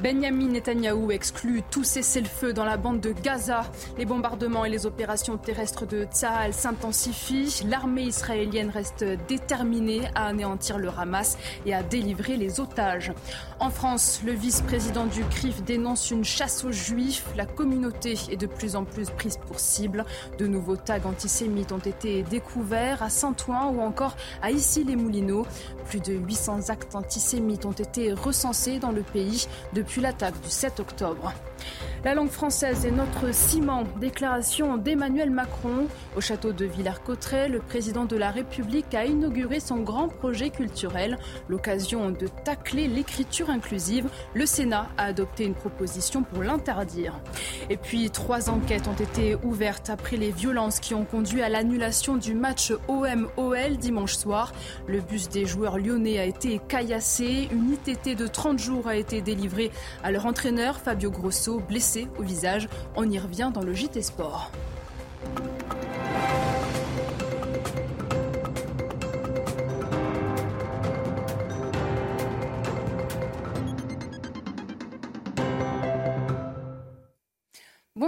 Benjamin Netanyahou exclut tout cessez-le-feu dans la bande de Gaza. Les bombardements et les opérations terrestres de Tsahal s'intensifient. L'armée israélienne reste déterminée à anéantir le Hamas et à délivrer les otages. En France, le vice-président du CRIF dénonce une chasse aux juifs. La communauté est de plus en plus prise pour cible. De nouveaux tags antisémites ont été découverts à Saint-Ouen ou encore à Issy-les-Moulineaux. Plus de 800 actes antisémites ont été recensés dans le pays depuis l'attaque du 7 octobre. La langue française est notre ciment. Déclaration d'Emmanuel Macron. Au château de Villers-Cotterêts, le président de la République a inauguré son grand projet culturel. L'occasion de tacler l'écriture inclusive. Le Sénat a adopté une proposition pour l'interdire. Et puis, trois enquêtes ont été ouvertes après les violences qui ont conduit à l'annulation du match OM-OL dimanche soir. Le bus des joueurs lyonnais a été caillassé. Une ITT de 30 jours a été délivrée à leur entraîneur, Fabio Grosso, blessé au visage. On y revient dans le JT Sport.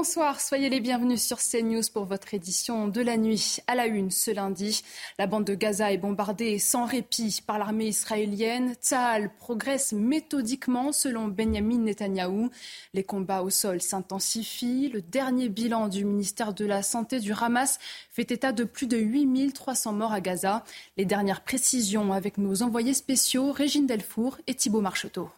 Bonsoir, soyez les bienvenus sur CNews pour votre édition de la nuit. À la une ce lundi, la bande de Gaza est bombardée sans répit par l'armée israélienne. Tsahal progresse méthodiquement selon Benjamin Netanyahou. Les combats au sol s'intensifient. Le dernier bilan du ministère de la Santé du Hamas fait état de plus de 8300 morts à Gaza. Les dernières précisions avec nos envoyés spéciaux Régine Delfour et Thibault Marcheteau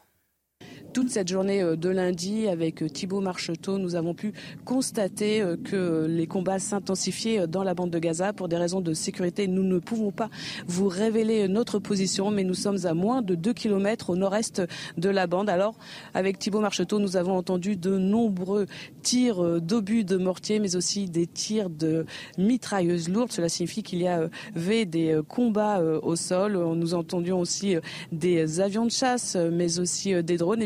toute cette journée euh, de lundi avec euh, Thibault Marcheteau, nous avons pu constater euh, que les combats s'intensifiaient dans la bande de Gaza pour des raisons de sécurité. Nous ne pouvons pas vous révéler notre position, mais nous sommes à moins de 2 km au nord-est de la bande. Alors, avec Thibault Marcheteau, nous avons entendu de nombreux tirs d'obus de mortier, mais aussi des tirs de mitrailleuses lourdes. Cela signifie qu'il y avait des combats au sol. Nous entendions aussi des avions de chasse, mais aussi des drones.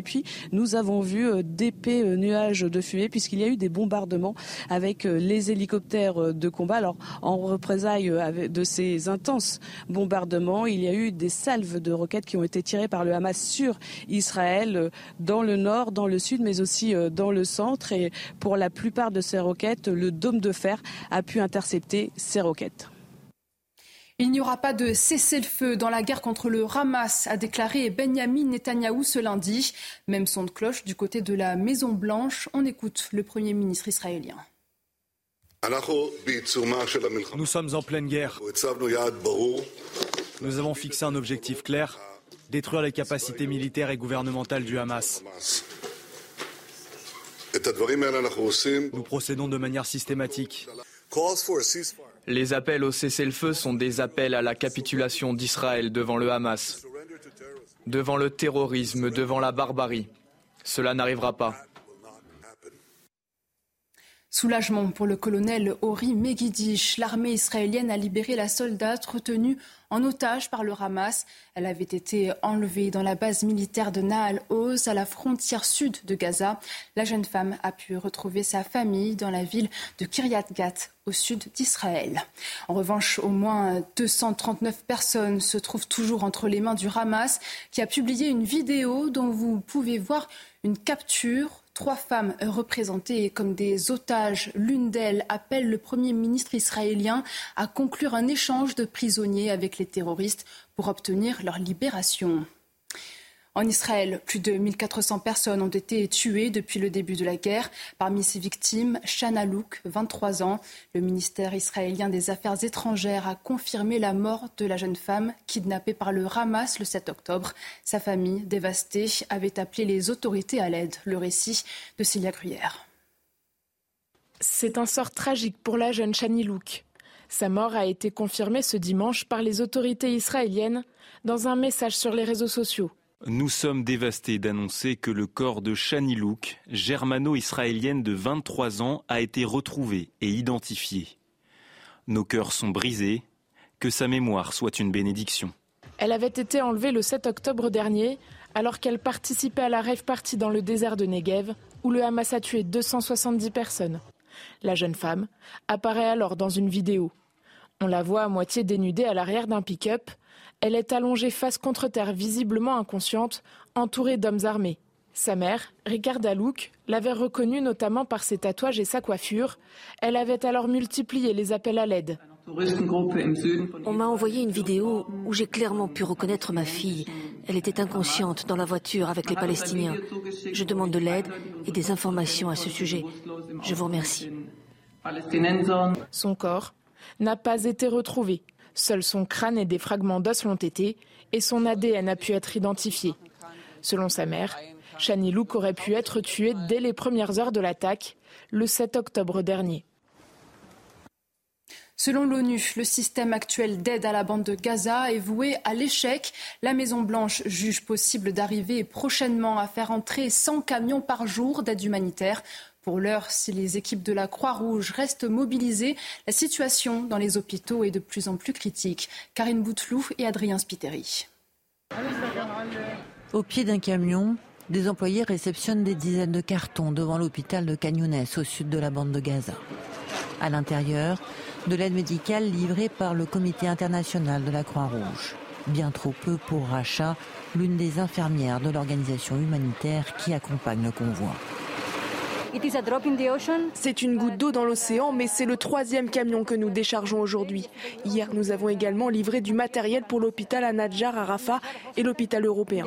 Nous avons vu euh, d'épais euh, nuages de fumée puisqu'il y a eu des bombardements avec euh, les hélicoptères de combat. Alors, en représailles de ces intenses bombardements, il y a eu des salves de roquettes qui ont été tirées par le Hamas sur Israël dans le nord, dans le sud, mais aussi dans le centre. Et pour la plupart de ces roquettes, le dôme de fer a pu intercepter ces roquettes. Il n'y aura pas de cessez-le-feu dans la guerre contre le Hamas, a déclaré Benjamin Netanyahou ce lundi. Même son de cloche du côté de la Maison-Blanche. On écoute le Premier ministre israélien. Nous sommes en pleine guerre. Nous avons fixé un objectif clair, détruire les capacités militaires et gouvernementales du Hamas. Nous procédons de manière systématique. Les appels au cessez-le-feu sont des appels à la capitulation d'Israël devant le Hamas, devant le terrorisme, devant la barbarie. Cela n'arrivera pas. Soulagement pour le colonel Ori Megidish. L'armée israélienne a libéré la soldate retenue en otage par le Hamas. Elle avait été enlevée dans la base militaire de Nahal Oz, à la frontière sud de Gaza. La jeune femme a pu retrouver sa famille dans la ville de Kiryat Gat, au sud d'Israël. En revanche, au moins 239 personnes se trouvent toujours entre les mains du Hamas, qui a publié une vidéo dont vous pouvez voir une capture Trois femmes représentées comme des otages. L'une d'elles appelle le Premier ministre israélien à conclure un échange de prisonniers avec les terroristes pour obtenir leur libération. En Israël, plus de 1400 personnes ont été tuées depuis le début de la guerre. Parmi ces victimes, Shana Louk, 23 ans. Le ministère israélien des Affaires étrangères a confirmé la mort de la jeune femme kidnappée par le Hamas le 7 octobre. Sa famille, dévastée, avait appelé les autorités à l'aide. Le récit de Célia Gruyère. C'est un sort tragique pour la jeune Shani Louk. Sa mort a été confirmée ce dimanche par les autorités israéliennes dans un message sur les réseaux sociaux. Nous sommes dévastés d'annoncer que le corps de Shani Louk, germano-israélienne de 23 ans, a été retrouvé et identifié. Nos cœurs sont brisés. Que sa mémoire soit une bénédiction. Elle avait été enlevée le 7 octobre dernier alors qu'elle participait à la rêve party dans le désert de Negev où le Hamas a tué 270 personnes. La jeune femme apparaît alors dans une vidéo. On la voit à moitié dénudée à l'arrière d'un pick-up. Elle est allongée face contre terre, visiblement inconsciente, entourée d'hommes armés. Sa mère, Ricarda Louk, l'avait reconnue notamment par ses tatouages et sa coiffure. Elle avait alors multiplié les appels à l'aide. On m'a envoyé une vidéo où j'ai clairement pu reconnaître ma fille. Elle était inconsciente dans la voiture avec les Palestiniens. Je demande de l'aide et des informations à ce sujet. Je vous remercie. Son corps n'a pas été retrouvé. Seul son crâne et des fragments d'os l'ont été et son ADN a pu être identifié. Selon sa mère, Shani Louk aurait pu être tué dès les premières heures de l'attaque, le 7 octobre dernier. Selon l'ONU, le système actuel d'aide à la bande de Gaza est voué à l'échec. La Maison-Blanche juge possible d'arriver prochainement à faire entrer 100 camions par jour d'aide humanitaire. Pour l'heure, si les équipes de la Croix-Rouge restent mobilisées, la situation dans les hôpitaux est de plus en plus critique. Karine Bouteloup et Adrien Spiteri. Au pied d'un camion, des employés réceptionnent des dizaines de cartons devant l'hôpital de Cagnones au sud de la bande de Gaza. À l'intérieur, de l'aide médicale livrée par le Comité international de la Croix-Rouge. Bien trop peu pour Racha, l'une des infirmières de l'organisation humanitaire qui accompagne le convoi. C'est une goutte d'eau dans l'océan, mais c'est le troisième camion que nous déchargeons aujourd'hui. Hier, nous avons également livré du matériel pour l'hôpital à Nadjar à Rafah et l'hôpital européen.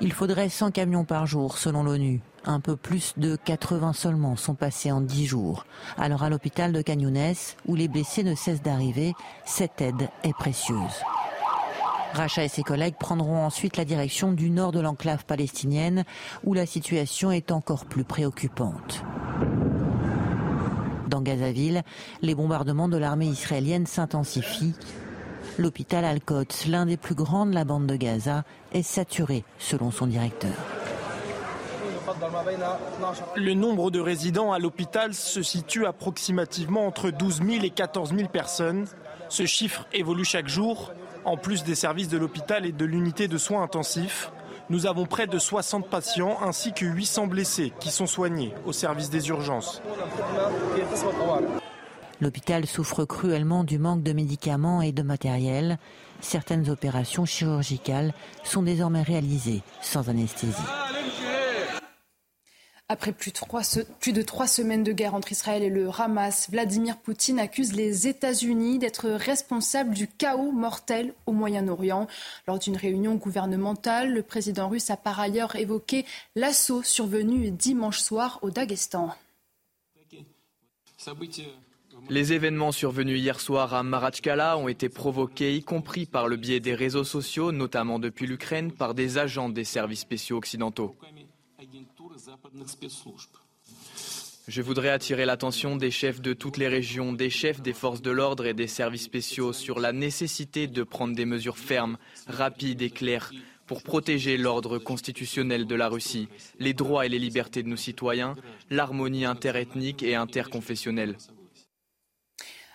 Il faudrait 100 camions par jour, selon l'ONU. Un peu plus de 80 seulement sont passés en 10 jours. Alors à l'hôpital de Cagnones, où les blessés ne cessent d'arriver, cette aide est précieuse. Racha et ses collègues prendront ensuite la direction du nord de l'enclave palestinienne où la situation est encore plus préoccupante. Dans Gazaville, les bombardements de l'armée israélienne s'intensifient. L'hôpital Al-Quds, l'un des plus grands de la bande de Gaza, est saturé selon son directeur. Le nombre de résidents à l'hôpital se situe approximativement entre 12 000 et 14 000 personnes. Ce chiffre évolue chaque jour en plus des services de l'hôpital et de l'unité de soins intensifs, nous avons près de 60 patients ainsi que 800 blessés qui sont soignés au service des urgences. L'hôpital souffre cruellement du manque de médicaments et de matériel. Certaines opérations chirurgicales sont désormais réalisées sans anesthésie. Après plus de, trois, semaines de guerre entre Israël et le Hamas, Vladimir Poutine accuse les États-Unis d'être responsables du chaos mortel au Moyen-Orient. Lors d'une réunion gouvernementale, le président russe a par ailleurs évoqué l'assaut survenu dimanche soir au Daghestan. Les événements survenus hier soir à Maratchkala ont été provoqués, y compris par le biais des réseaux sociaux, notamment depuis l'Ukraine, par des agents des services spéciaux occidentaux. Je voudrais attirer l'attention des chefs de toutes les régions, des chefs des forces de l'ordre et des services spéciaux sur la nécessité de prendre des mesures fermes, rapides et claires pour protéger l'ordre constitutionnel de la Russie, les droits et les libertés de nos citoyens, l'harmonie interethnique et interconfessionnelle.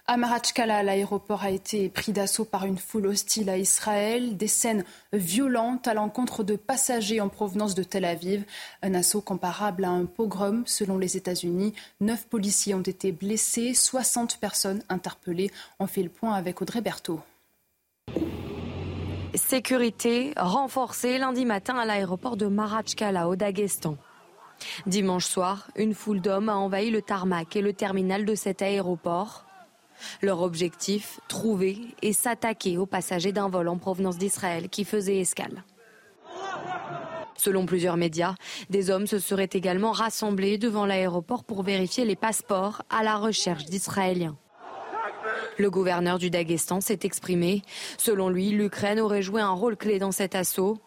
À Marachkala, l'aéroport a été pris d'assaut par une foule hostile à Israël. Des scènes violentes à l'encontre de passagers en provenance de Tel Aviv. Un assaut comparable à un pogrom selon les États-Unis. Neuf policiers ont été blessés, 60 personnes interpellées. On fait le point avec Audrey Berthaud. Sécurité renforcée lundi matin à l'aéroport de Marachkala au Daghestan. Dimanche soir, une foule d'hommes a envahi le tarmac et le terminal de cet aéroport. Leur objectif, trouver et s'attaquer aux passagers d'un vol en provenance d'Israël qui faisait escale. Selon plusieurs médias, des hommes se seraient également rassemblés devant l'aéroport pour vérifier les passeports à la recherche d'Israéliens. Le gouverneur du Daghestan s'est exprimé. Selon lui, l'Ukraine aurait joué un rôle clé dans cet assaut.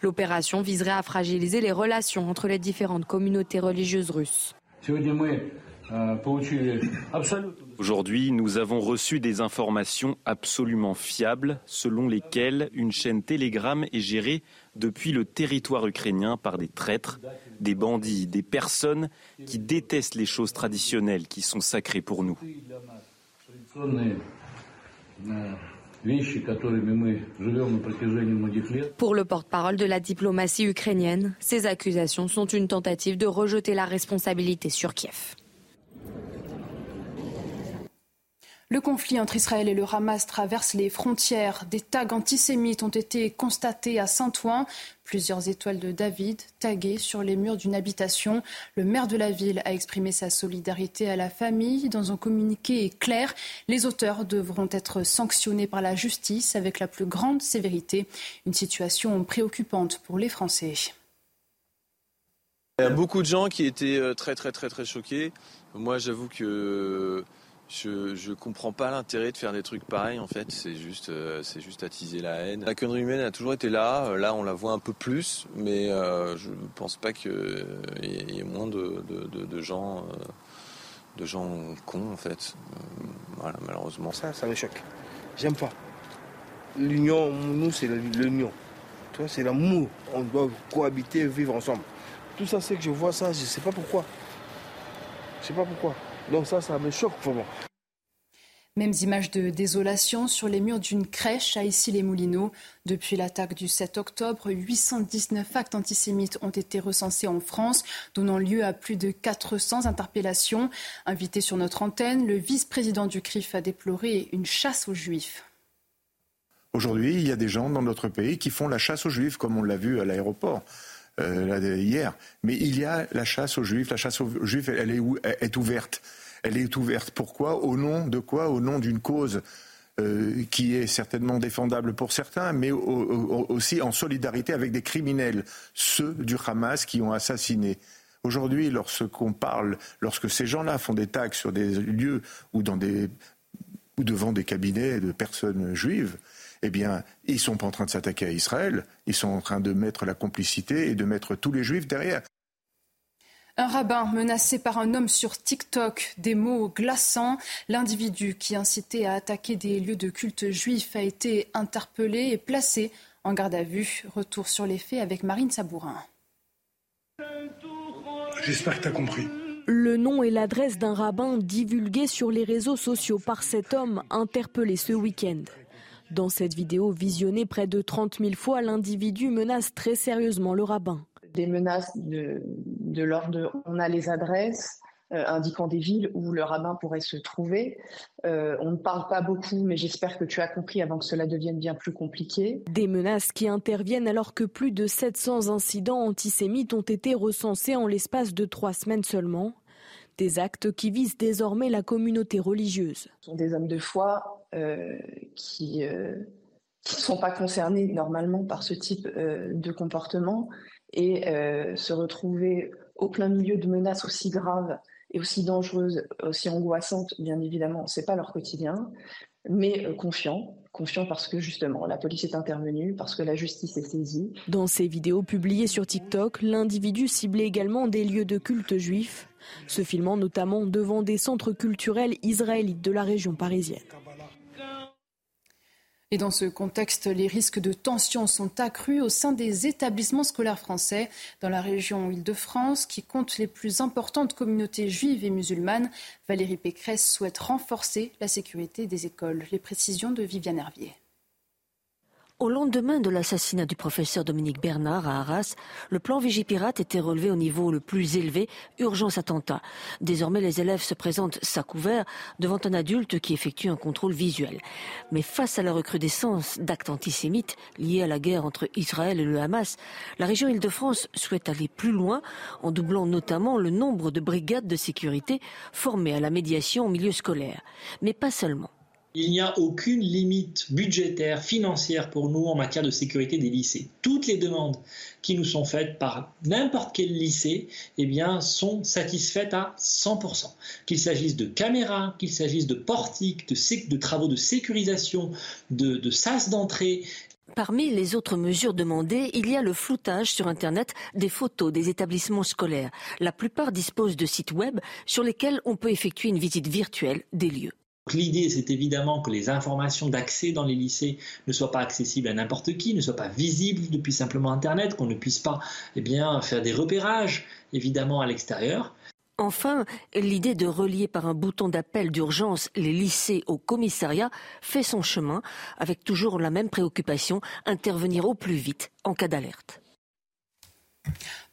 L'opération viserait à fragiliser les relations entre les différentes communautés religieuses russes. Aujourd'hui, nous avons reçu des informations absolument fiables selon lesquelles une chaîne Telegram est gérée depuis le territoire ukrainien par des traîtres, des bandits, des personnes qui détestent les choses traditionnelles qui sont sacrées pour nous. Pour le porte-parole de la diplomatie ukrainienne, ces accusations sont une tentative de rejeter la responsabilité sur Kiev. Le conflit entre Israël et le Hamas traverse les frontières. Des tags antisémites ont été constatés à Saint-Ouen. Plusieurs étoiles de David taguées sur les murs d'une habitation. Le maire de la ville a exprimé sa solidarité à la famille. Dans un communiqué clair, les auteurs devront être sanctionnés par la justice avec la plus grande sévérité. Une situation préoccupante pour les Français. Il y a beaucoup de gens qui étaient euh, très très très très choqués. Moi j'avoue que je, je comprends pas l'intérêt de faire des trucs pareils en fait, c'est juste, euh, c'est juste attiser la haine. La connerie humaine a toujours été là, euh, là on la voit un peu plus, mais euh, je pense pas qu'il y ait moins de, de, gens, de gens cons en fait. voilà, malheureusement. Ça, ça me choque. J'aime pas. L'union, nous c'est l'union. Toi c'est l'amour. On doit cohabiter, vivre ensemble. Tout ça c'est que je vois ça, je sais pas pourquoi. Je sais pas pourquoi. Donc ça, ça me choque vraiment. Mêmes images de désolation sur les murs d'une crèche à Issy-les-Moulineaux. Depuis l'attaque du 7 octobre, 819 actes antisémites ont été recensés en France, donnant lieu à plus de 400 interpellations. Invité sur notre antenne, le vice-président du CRIF a déploré une chasse aux juifs. Aujourd'hui, il y a des gens dans notre pays qui font la chasse aux juifs, comme on l'a vu à l'aéroport. Euh, hier. Mais il y a la chasse aux juifs. La chasse aux juifs, elle, est, ouverte. Elle est ouverte. Pourquoi? Au nom de quoi? Au nom d'une cause euh, qui est certainement défendable pour certains, mais aussi en solidarité avec des criminels, ceux du Hamas qui ont assassiné. Aujourd'hui, lorsqu'on parle, lorsque ces gens-là font des tags sur des lieux ou devant des cabinets de personnes juives, eh bien, ils ne sont pas en train de s'attaquer à Israël, ils sont en train de mettre la complicité et de mettre tous les juifs derrière. Un rabbin menacé par un homme sur TikTok, des mots glaçants. L'individu qui incitait à attaquer des lieux de culte juifs a été interpellé et placé en garde à vue. Retour sur les faits avec Marine Sabourin. J'espère que tu as compris. Le nom et l'adresse d'un rabbin divulgués sur les réseaux sociaux par cet homme interpellé ce week-end. Dans cette vidéo visionnée près de 30 000 fois, l'individu menace très sérieusement le rabbin. Des menaces de, l'ordre de on a les adresses, euh, indiquant des villes où le rabbin pourrait se trouver. Euh, on ne parle pas beaucoup, mais j'espère que tu as compris avant que cela devienne bien plus compliqué. Des menaces qui interviennent alors que plus de 700 incidents antisémites ont été recensés en l'espace de trois semaines seulement. Des actes qui visent désormais la communauté religieuse. Ce sont des hommes de foi euh, qui ne euh, sont pas concernés normalement par ce type euh, de comportement et se retrouver au plein milieu de menaces aussi graves et aussi dangereuses, aussi angoissantes, bien évidemment, ce n'est pas leur quotidien, mais confiants, confiants parce que justement la police est intervenue, parce que la justice est saisie. Dans ces vidéos publiées sur TikTok, l'individu ciblait également des lieux de culte juifs se filmant notamment devant des centres culturels israélites de la région parisienne. Et dans ce contexte, les risques de tension sont accrus au sein des établissements scolaires français. Dans la région Île-de-France, qui compte les plus importantes communautés juives et musulmanes, Valérie Pécresse souhaite renforcer la sécurité des écoles. Les précisions de Viviane Hervier. Au lendemain de l'assassinat du professeur Dominique Bernard à Arras, le plan Vigipirate était relevé au niveau le plus élevé, urgence attentat. Désormais, les élèves se présentent sac ouvert devant un adulte qui effectue un contrôle visuel. Mais face à la recrudescence d'actes antisémites liés à la guerre entre Israël et le Hamas, la région Île-de-France souhaite aller plus loin en doublant notamment le nombre de brigades de sécurité formées à la médiation au milieu scolaire. Mais pas seulement. Il n'y a aucune limite budgétaire, financière pour nous en matière de sécurité des lycées. Toutes les demandes qui nous sont faites par n'importe quel lycée eh bien, sont satisfaites à 100%. Qu'il s'agisse de caméras, qu'il s'agisse de portiques, de, travaux de sécurisation, de, de sas d'entrée, Parmi les autres mesures demandées, il y a le floutage sur Internet des photos des établissements scolaires. La plupart disposent de sites web sur lesquels on peut effectuer une visite virtuelle des lieux. L'idée, c'est évidemment que les informations d'accès dans les lycées ne soient pas accessibles à n'importe qui, ne soient pas visibles depuis simplement Internet, qu'on ne puisse pas eh faire des repérages, évidemment, à l'extérieur. Enfin, l'idée de relier par un bouton d'appel d'urgence les lycées au commissariat fait son chemin, avec toujours la même préoccupation, intervenir au plus vite en cas d'alerte.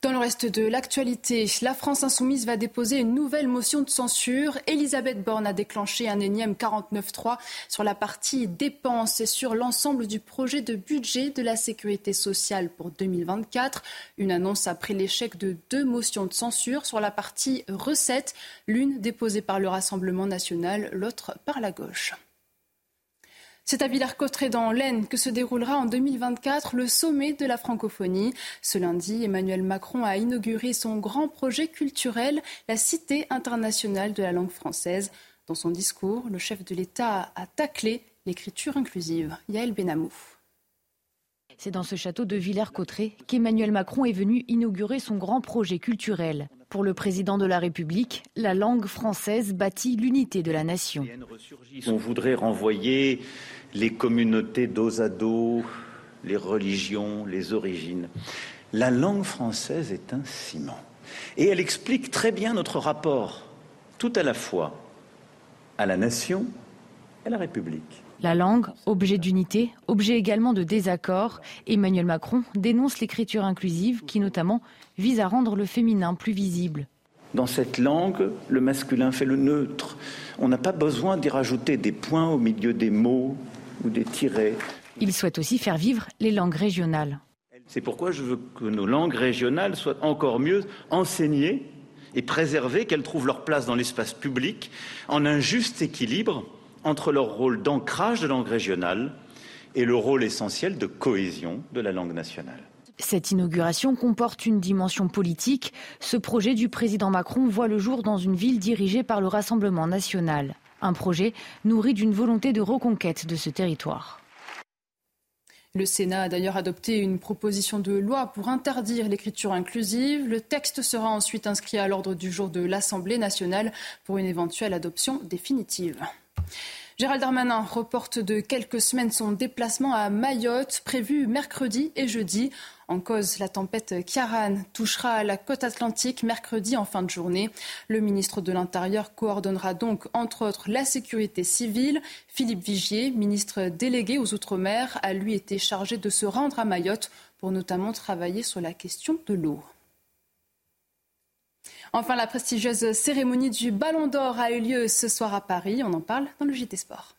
Dans le reste de l'actualité, la France insoumise va déposer une nouvelle motion de censure. Elisabeth Borne a déclenché un énième 49.3 sur la partie dépenses et sur l'ensemble du projet de budget de la sécurité sociale pour 2024. Une annonce après l'échec de deux motions de censure sur la partie recettes, l'une déposée par le Rassemblement national, l'autre par la gauche. C'est à Villers-Cotterêts dans l'Aisne que se déroulera en 2024 le sommet de la francophonie. Ce lundi, Emmanuel Macron a inauguré son grand projet culturel, la Cité internationale de la langue française. Dans son discours, le chef de l'État a taclé l'écriture inclusive. Yael Benamou. C'est dans ce château de Villers-Cotterêts qu'Emmanuel Macron est venu inaugurer son grand projet culturel. Pour le président de la République, la langue française bâtit l'unité de la nation. On voudrait renvoyer les communautés dos à dos, les religions, les origines. La langue française est un ciment. Et elle explique très bien notre rapport, tout à la fois à la nation et à la République. La langue, objet d'unité, objet également de désaccord, Emmanuel Macron dénonce l'écriture inclusive qui notamment vise à rendre le féminin plus visible. Dans cette langue, le masculin fait le neutre. On n'a pas besoin d'y rajouter des points au milieu des mots ou des tirets. Il souhaite aussi faire vivre les langues régionales. C'est pourquoi je veux que nos langues régionales soient encore mieux enseignées et préservées, qu'elles trouvent leur place dans l'espace public en un juste équilibre entre leur rôle d'ancrage de langue régionale et le rôle essentiel de cohésion de la langue nationale. Cette inauguration comporte une dimension politique. Ce projet du président Macron voit le jour dans une ville dirigée par le Rassemblement national. Un projet nourri d'une volonté de reconquête de ce territoire. Le Sénat a d'ailleurs adopté une proposition de loi pour interdire l'écriture inclusive. Le texte sera ensuite inscrit à l'ordre du jour de l'Assemblée nationale pour une éventuelle adoption définitive. Gérald Darmanin reporte de quelques semaines son déplacement à Mayotte, prévu mercredi et jeudi. En cause, la tempête Kiaran touchera la côte atlantique mercredi en fin de journée. Le ministre de l'Intérieur coordonnera donc, entre autres, la sécurité civile. Philippe Vigier, ministre délégué aux Outre-mer, a lui été chargé de se rendre à Mayotte pour notamment travailler sur la question de l'eau. Enfin, la prestigieuse cérémonie du Ballon d'Or a eu lieu ce soir à Paris. On en parle dans le JT Sport.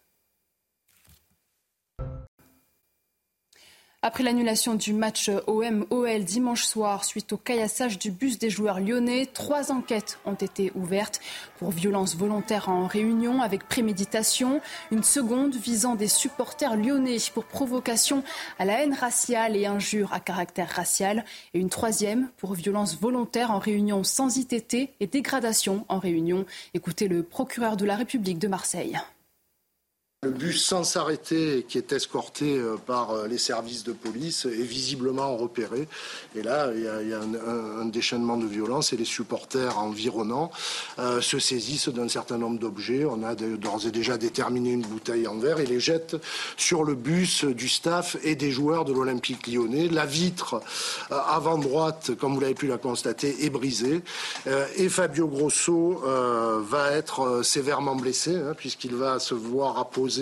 Après l'annulation du match OM-OL dimanche soir suite au caillassage du bus des joueurs lyonnais, trois enquêtes ont été ouvertes pour violence volontaire en réunion avec préméditation, une seconde visant des supporters lyonnais pour provocation à la haine raciale et injure à caractère racial, et une troisième pour violence volontaire en réunion sans ITT et dégradation en réunion. Écoutez le procureur de la République de Marseille. Le bus sans s'arrêter, qui est escorté euh, par euh, les services de police, est visiblement repéré. Et là, il y a, un, déchaînement de violence et les supporters environnants euh, se saisissent d'un certain nombre d'objets. On a d'ores et déjà déterminé une bouteille en verre et les jettent sur le bus du staff et des joueurs de l'Olympique lyonnais. La vitre avant droite, comme vous l'avez pu la constater, est brisée. et Fabio Grosso va être sévèrement blessé, hein, puisqu'il va se voir apposer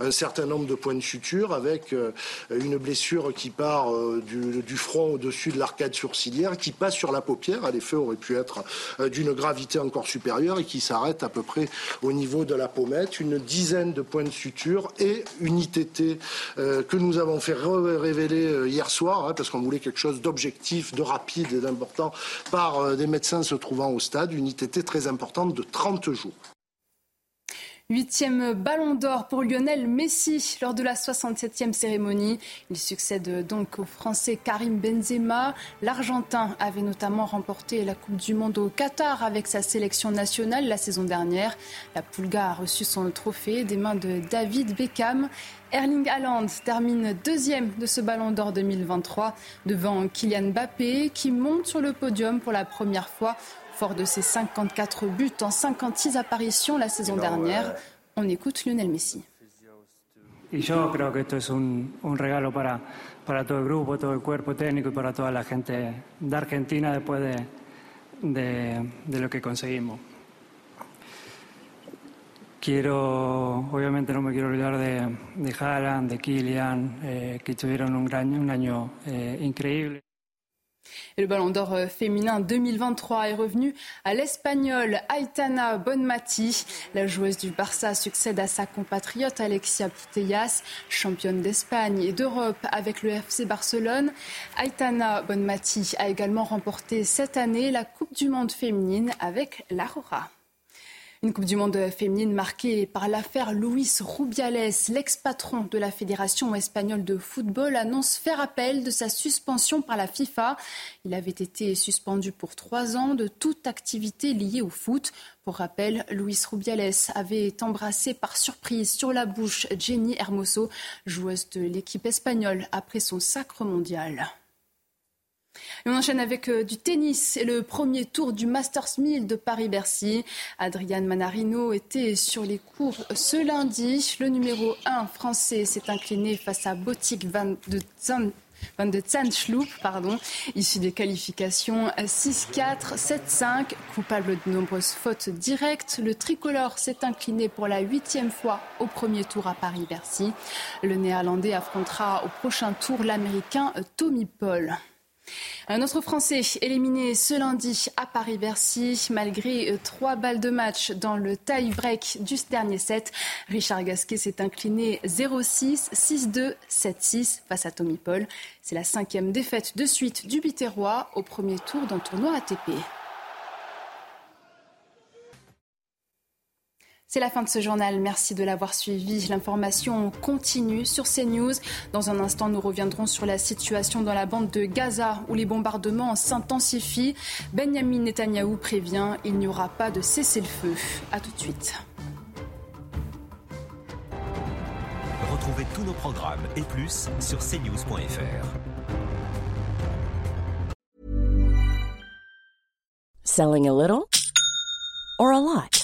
un certain nombre de points de suture avec euh, une blessure qui part euh, du, front au-dessus de l'arcade sourcilière, qui passe sur la paupière. L'effet aurait pu être euh, d'une gravité encore supérieure et qui s'arrête à peu près au niveau de la pommette. Une dizaine de points de suture et une ITT que nous avons fait révéler hier soir, hein, parce qu'on voulait quelque chose d'objectif, de rapide et d'important par des médecins se trouvant au stade. Une ITT très importante de 30 jours. Huitième ballon d'or pour Lionel Messi lors de la 67e cérémonie. Il succède donc au Français Karim Benzema. L'Argentin avait notamment remporté la Coupe du Monde au Qatar avec sa sélection nationale la saison dernière. La Pulga a reçu son trophée des mains de David Beckham. Erling Haaland termine deuxième de ce ballon d'or 2023 devant Kylian Mbappé qui monte sur le podium pour la première fois Fort de ses 54 buts en 56 apparitions la saison dernière, on écoute Lionel Messi. Y yo creo que esto es un, un regalo para, para todo el grupo, todo el cuerpo técnico y para toda la gente de Argentina después de, de, de lo que conseguimos. Quiero, obviamente no me quiero olvidar de, de Haaland, de Kylian, eh, que tuvieron un, gran, un año eh, increíble. Le Ballon d'Or euh, féminin 2023 est revenu à l'Espagnole Aitana Bonmati. La joueuse du Barça succède à sa compatriote Alexia Putellas, championne d'Espagne et d'Europe avec le FC Barcelone. Aitana Bonmati a également remporté cette année la Coupe du Monde féminine avec l'Aurora. Une Coupe du Monde féminine marquée par l'affaire Luis Rubiales, l'ex-patron de la Fédération espagnole de football, annonce faire appel de sa suspension par la FIFA. Il avait été suspendu pour trois ans de toute activité liée au foot. Pour rappel, Luis Rubiales avait embrassé par surprise sur la bouche Jenny Hermoso, joueuse de l'équipe espagnole, après son sacre mondial on enchaîne avec euh, du tennis et le premier tour du Masters 1000 de Paris-Bercy. Adrian Manarino était sur les cours ce lundi. Le numéro 1 français s'est incliné face à Botic Van de Zan de issu des qualifications 6-4, 7-5, coupable de nombreuses fautes directes. Le tricolore s'est incliné pour la huitième fois au premier tour à Paris-Bercy. Le néerlandais affrontera au prochain tour l'américain Tommy Paul. Un autre Français éliminé ce lundi à Paris-Bercy, malgré euh, trois balles de match dans le tie-break du dernier set. Richard Gasquet s'est incliné 0-6, 6-2, 7-6 face à Tommy Paul. C'est la cinquième défaite de suite du Biterrois au premier tour d'un tournoi ATP. C'est la fin de ce journal. Merci de l'avoir suivi. L'information continue sur CNews. Dans un instant, nous reviendrons sur la situation dans la bande de Gaza où les bombardements s'intensifient. Benjamin Netanyahou prévient il n'y aura pas de cessez-le-feu. A tout de suite. Retrouvez tous nos programmes et plus sur cnews.fr. Selling a little or a lot?